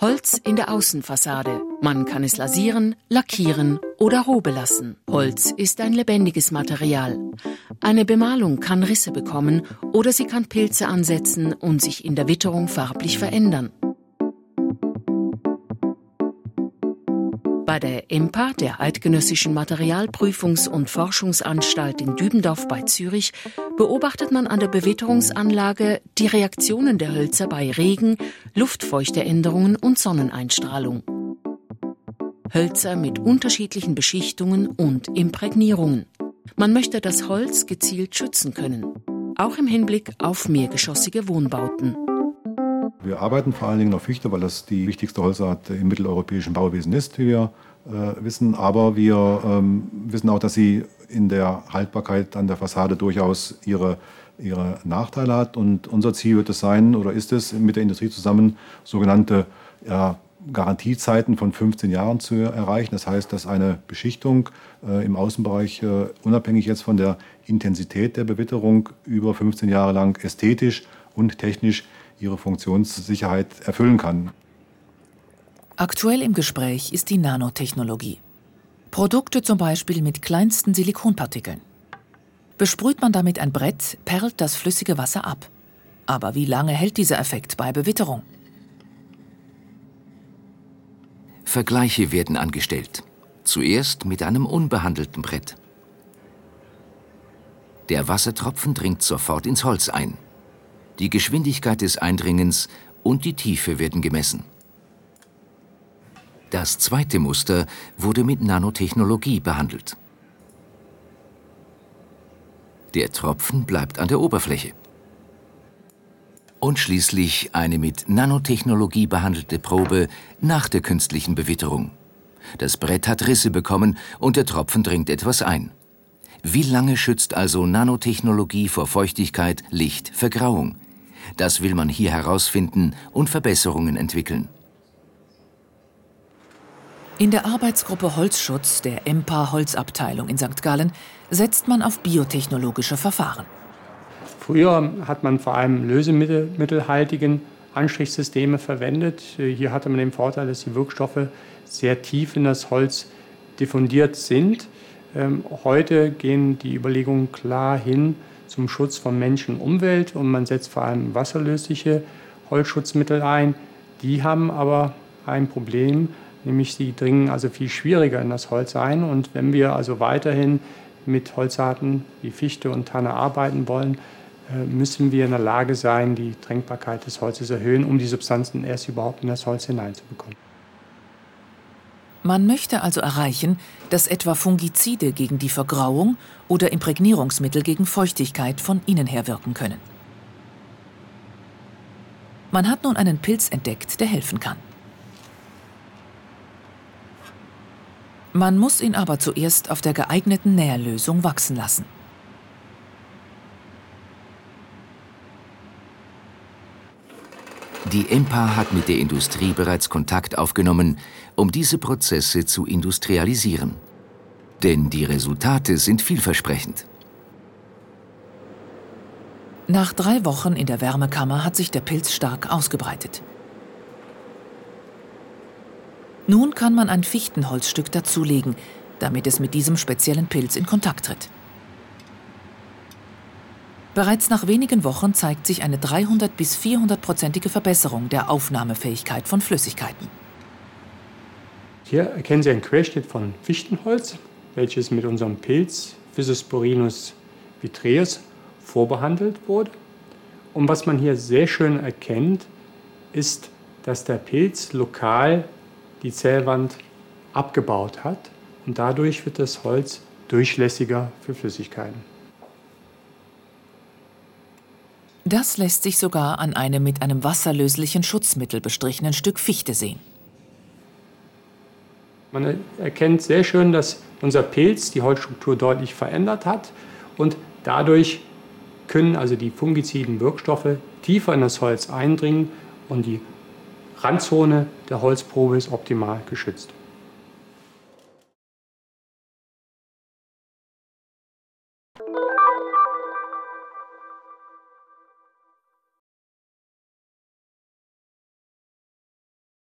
Holz in der Außenfassade. Man kann es lasieren, lackieren oder roh belassen. Holz ist ein lebendiges Material. Eine Bemalung kann Risse bekommen oder sie kann Pilze ansetzen und sich in der Witterung farblich verändern. Bei der EMPA, der Eidgenössischen Materialprüfungs- und Forschungsanstalt in Dübendorf bei Zürich, beobachtet man an der Bewitterungsanlage die Reaktionen der Hölzer bei Regen, Luftfeuchteänderungen und Sonneneinstrahlung. Hölzer mit unterschiedlichen Beschichtungen und Imprägnierungen. Man möchte das Holz gezielt schützen können, auch im Hinblick auf mehrgeschossige Wohnbauten. Wir arbeiten vor allen Dingen auf Fichte, weil das die wichtigste Holzart im mitteleuropäischen Bauwesen ist, wie wir äh, wissen. Aber wir ähm, wissen auch, dass sie in der Haltbarkeit an der Fassade durchaus ihre, ihre Nachteile hat. Und unser Ziel wird es sein, oder ist es, mit der Industrie zusammen sogenannte ja, Garantiezeiten von 15 Jahren zu erreichen. Das heißt, dass eine Beschichtung äh, im Außenbereich, äh, unabhängig jetzt von der Intensität der Bewitterung, über 15 Jahre lang ästhetisch und technisch ihre Funktionssicherheit erfüllen kann. Aktuell im Gespräch ist die Nanotechnologie. Produkte zum Beispiel mit kleinsten Silikonpartikeln. Besprüht man damit ein Brett, perlt das flüssige Wasser ab. Aber wie lange hält dieser Effekt bei Bewitterung? Vergleiche werden angestellt. Zuerst mit einem unbehandelten Brett. Der Wassertropfen dringt sofort ins Holz ein. Die Geschwindigkeit des Eindringens und die Tiefe werden gemessen. Das zweite Muster wurde mit Nanotechnologie behandelt. Der Tropfen bleibt an der Oberfläche. Und schließlich eine mit Nanotechnologie behandelte Probe nach der künstlichen Bewitterung. Das Brett hat Risse bekommen und der Tropfen dringt etwas ein. Wie lange schützt also Nanotechnologie vor Feuchtigkeit, Licht, Vergrauung? Das will man hier herausfinden und Verbesserungen entwickeln. In der Arbeitsgruppe Holzschutz der EMPA Holzabteilung in St. Gallen setzt man auf biotechnologische Verfahren. Früher hat man vor allem lösemittelhaltigen Anstrichsysteme verwendet. Hier hatte man den Vorteil, dass die Wirkstoffe sehr tief in das Holz diffundiert sind. Ähm, heute gehen die Überlegungen klar hin zum Schutz von Menschen und Umwelt und man setzt vor allem wasserlösliche Holzschutzmittel ein. Die haben aber ein Problem, nämlich sie dringen also viel schwieriger in das Holz ein. Und wenn wir also weiterhin mit Holzarten wie Fichte und Tanne arbeiten wollen, äh, müssen wir in der Lage sein, die Drängbarkeit des Holzes erhöhen, um die Substanzen erst überhaupt in das Holz hineinzubekommen. Man möchte also erreichen, dass etwa Fungizide gegen die Vergrauung oder Imprägnierungsmittel gegen Feuchtigkeit von innen her wirken können. Man hat nun einen Pilz entdeckt, der helfen kann. Man muss ihn aber zuerst auf der geeigneten Nährlösung wachsen lassen. Die EMPA hat mit der Industrie bereits Kontakt aufgenommen, um diese Prozesse zu industrialisieren. Denn die Resultate sind vielversprechend. Nach drei Wochen in der Wärmekammer hat sich der Pilz stark ausgebreitet. Nun kann man ein Fichtenholzstück dazulegen, damit es mit diesem speziellen Pilz in Kontakt tritt. Bereits nach wenigen Wochen zeigt sich eine 300 bis 400-prozentige Verbesserung der Aufnahmefähigkeit von Flüssigkeiten. Hier erkennen Sie einen Querschnitt von Fichtenholz, welches mit unserem Pilz Physosporinus vitreus vorbehandelt wurde. Und was man hier sehr schön erkennt, ist, dass der Pilz lokal die Zellwand abgebaut hat und dadurch wird das Holz durchlässiger für Flüssigkeiten. Das lässt sich sogar an einem mit einem wasserlöslichen Schutzmittel bestrichenen Stück Fichte sehen. Man erkennt sehr schön, dass unser Pilz die Holzstruktur deutlich verändert hat und dadurch können also die fungiziden Wirkstoffe tiefer in das Holz eindringen und die Randzone der Holzprobe ist optimal geschützt.